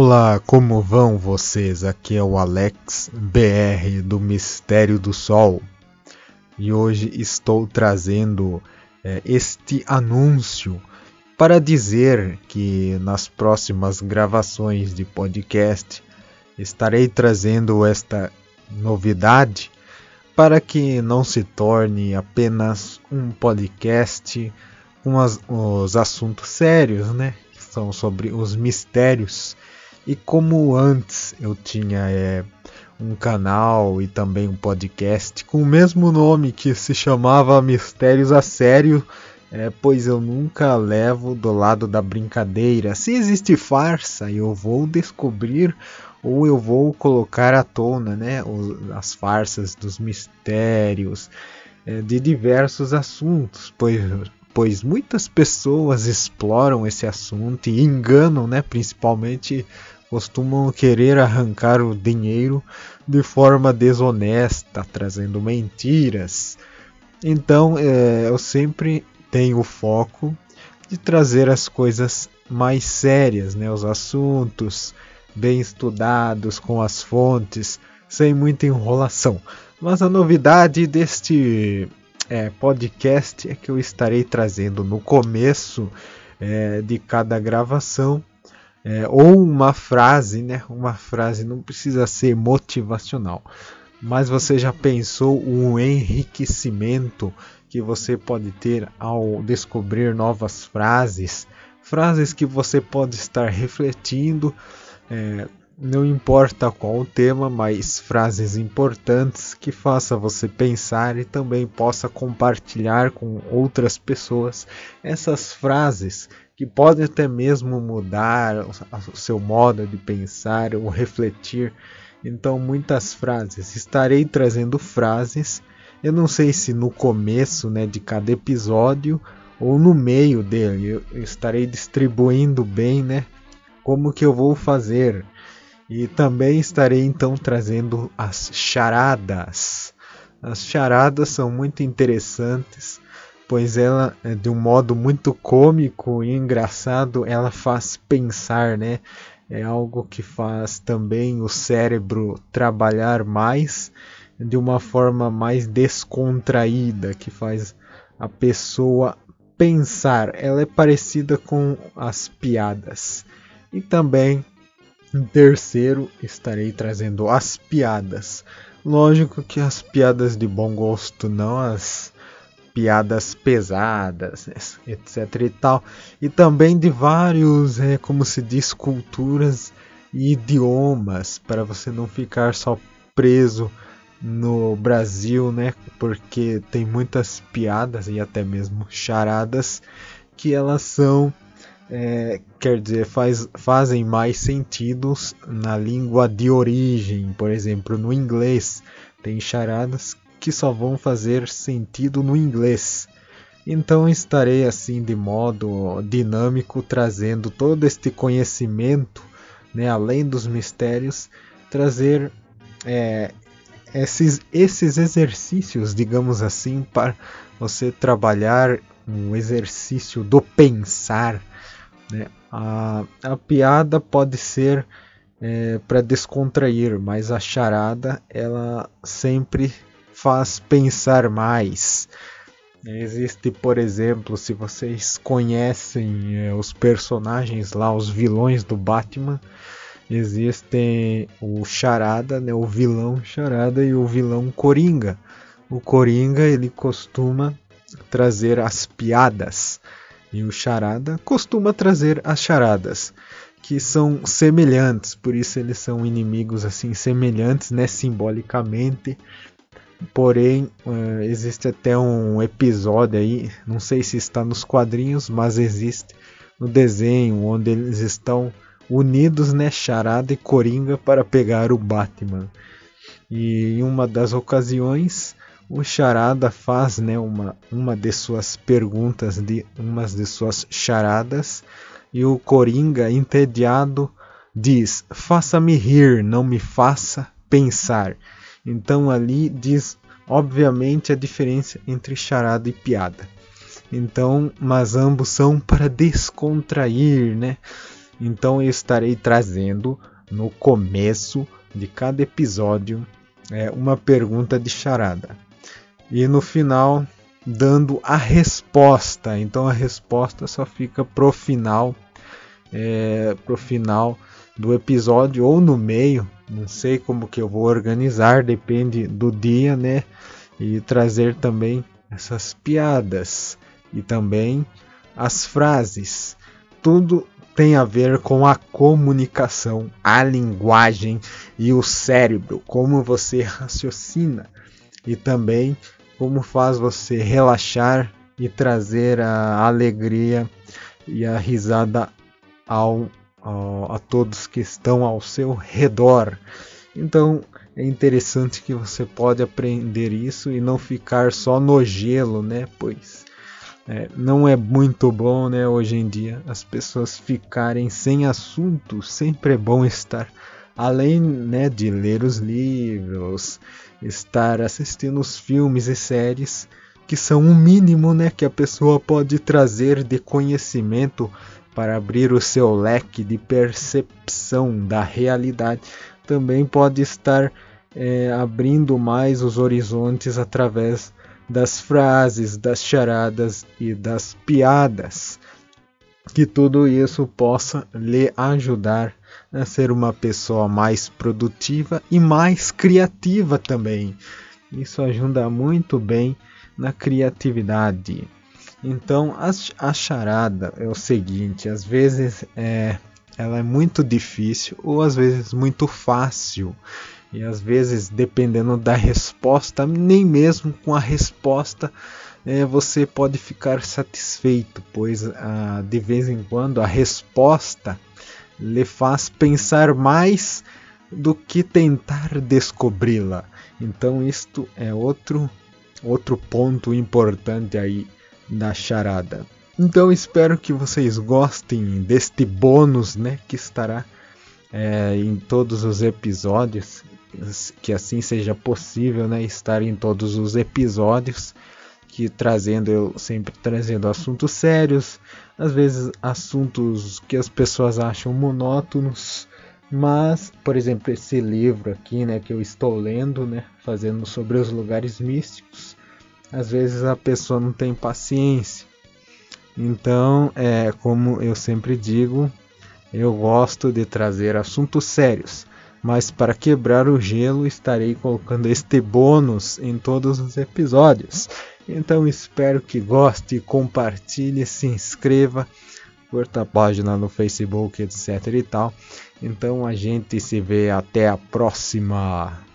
Olá, como vão vocês? Aqui é o Alex BR do Mistério do Sol e hoje estou trazendo é, este anúncio para dizer que nas próximas gravações de podcast estarei trazendo esta novidade para que não se torne apenas um podcast com as, os assuntos sérios, né? Que são sobre os mistérios e como antes eu tinha é, um canal e também um podcast com o mesmo nome que se chamava Mistérios a Sério, é, pois eu nunca levo do lado da brincadeira. Se existe farsa, eu vou descobrir ou eu vou colocar à tona né, as farsas dos mistérios é, de diversos assuntos, pois, pois muitas pessoas exploram esse assunto e enganam, né, principalmente costumam querer arrancar o dinheiro de forma desonesta, trazendo mentiras. Então é, eu sempre tenho o foco de trazer as coisas mais sérias, né, os assuntos bem estudados, com as fontes, sem muita enrolação. Mas a novidade deste é, podcast é que eu estarei trazendo no começo é, de cada gravação é, ou uma frase, né? Uma frase não precisa ser motivacional, mas você já pensou o enriquecimento que você pode ter ao descobrir novas frases, frases que você pode estar refletindo, é, não importa qual o tema, mas frases importantes que faça você pensar e também possa compartilhar com outras pessoas essas frases que podem até mesmo mudar o seu modo de pensar ou refletir. Então, muitas frases. Estarei trazendo frases. Eu não sei se no começo né, de cada episódio ou no meio dele. Eu estarei distribuindo bem, né? Como que eu vou fazer. E também estarei então trazendo as charadas. As charadas são muito interessantes pois ela, é, de um modo muito cômico e engraçado, ela faz pensar, né? É algo que faz também o cérebro trabalhar mais de uma forma mais descontraída, que faz a pessoa pensar. Ela é parecida com as piadas. E também, em terceiro, estarei trazendo as piadas. Lógico que as piadas de bom gosto, não as piadas pesadas, etc e tal, e também de vários, é, como se diz, culturas e idiomas, para você não ficar só preso no Brasil, né? Porque tem muitas piadas e até mesmo charadas que elas são, é, quer dizer, faz, fazem mais sentidos na língua de origem, por exemplo, no inglês tem charadas que só vão fazer sentido no inglês. Então estarei assim de modo dinâmico trazendo todo este conhecimento, né, além dos mistérios, trazer é, esses, esses exercícios, digamos assim, para você trabalhar um exercício do pensar. Né? A, a piada pode ser é, para descontrair, mas a charada ela sempre faz pensar mais. Existe, por exemplo, se vocês conhecem é, os personagens lá, os vilões do Batman, existem o Charada, né, o vilão Charada e o vilão Coringa. O Coringa ele costuma trazer as piadas e o Charada costuma trazer as charadas, que são semelhantes, por isso eles são inimigos assim semelhantes, né, simbolicamente Porém, uh, existe até um episódio aí, não sei se está nos quadrinhos, mas existe no desenho onde eles estão unidos, né, Charada e Coringa para pegar o Batman. E em uma das ocasiões, o Charada faz, né, uma, uma de suas perguntas, de umas de suas charadas, e o Coringa, entediado, diz: "Faça-me rir, não me faça pensar". Então ali diz obviamente a diferença entre charada e piada. Então, mas ambos são para descontrair, né? Então eu estarei trazendo no começo de cada episódio é, uma pergunta de charada. E no final dando a resposta. Então a resposta só fica pro final, é, pro final do episódio ou no meio. Não sei como que eu vou organizar, depende do dia, né? E trazer também essas piadas e também as frases. Tudo tem a ver com a comunicação, a linguagem e o cérebro, como você raciocina e também como faz você relaxar e trazer a alegria e a risada ao, ao, a todos que estão ao seu redor. Então é interessante que você pode aprender isso e não ficar só no gelo, né? Pois é, não é muito bom, né, hoje em dia, as pessoas ficarem sem assunto. Sempre é bom estar, além né, de ler os livros, estar assistindo os filmes e séries, que são o mínimo né, que a pessoa pode trazer de conhecimento para abrir o seu leque de percepção da realidade. Também pode estar é, abrindo mais os horizontes através das frases, das charadas e das piadas. Que tudo isso possa lhe ajudar a ser uma pessoa mais produtiva e mais criativa também. Isso ajuda muito bem na criatividade. Então, a, a charada é o seguinte: às vezes é, ela é muito difícil ou às vezes muito fácil. E às vezes, dependendo da resposta, nem mesmo com a resposta é, você pode ficar satisfeito, pois ah, de vez em quando a resposta lhe faz pensar mais do que tentar descobri-la. Então isto é outro outro ponto importante aí da charada. Então espero que vocês gostem deste bônus, né, que estará é, em todos os episódios que assim seja possível, né, estar em todos os episódios, que trazendo eu sempre trazendo assuntos sérios, às vezes assuntos que as pessoas acham monótonos, mas, por exemplo, esse livro aqui, né, que eu estou lendo, né, fazendo sobre os lugares místicos, às vezes a pessoa não tem paciência. Então, é como eu sempre digo, eu gosto de trazer assuntos sérios mas para quebrar o gelo estarei colocando este bônus em todos os episódios. Então espero que goste, compartilhe, se inscreva, curta a página no Facebook, etc e tal. Então a gente se vê até a próxima.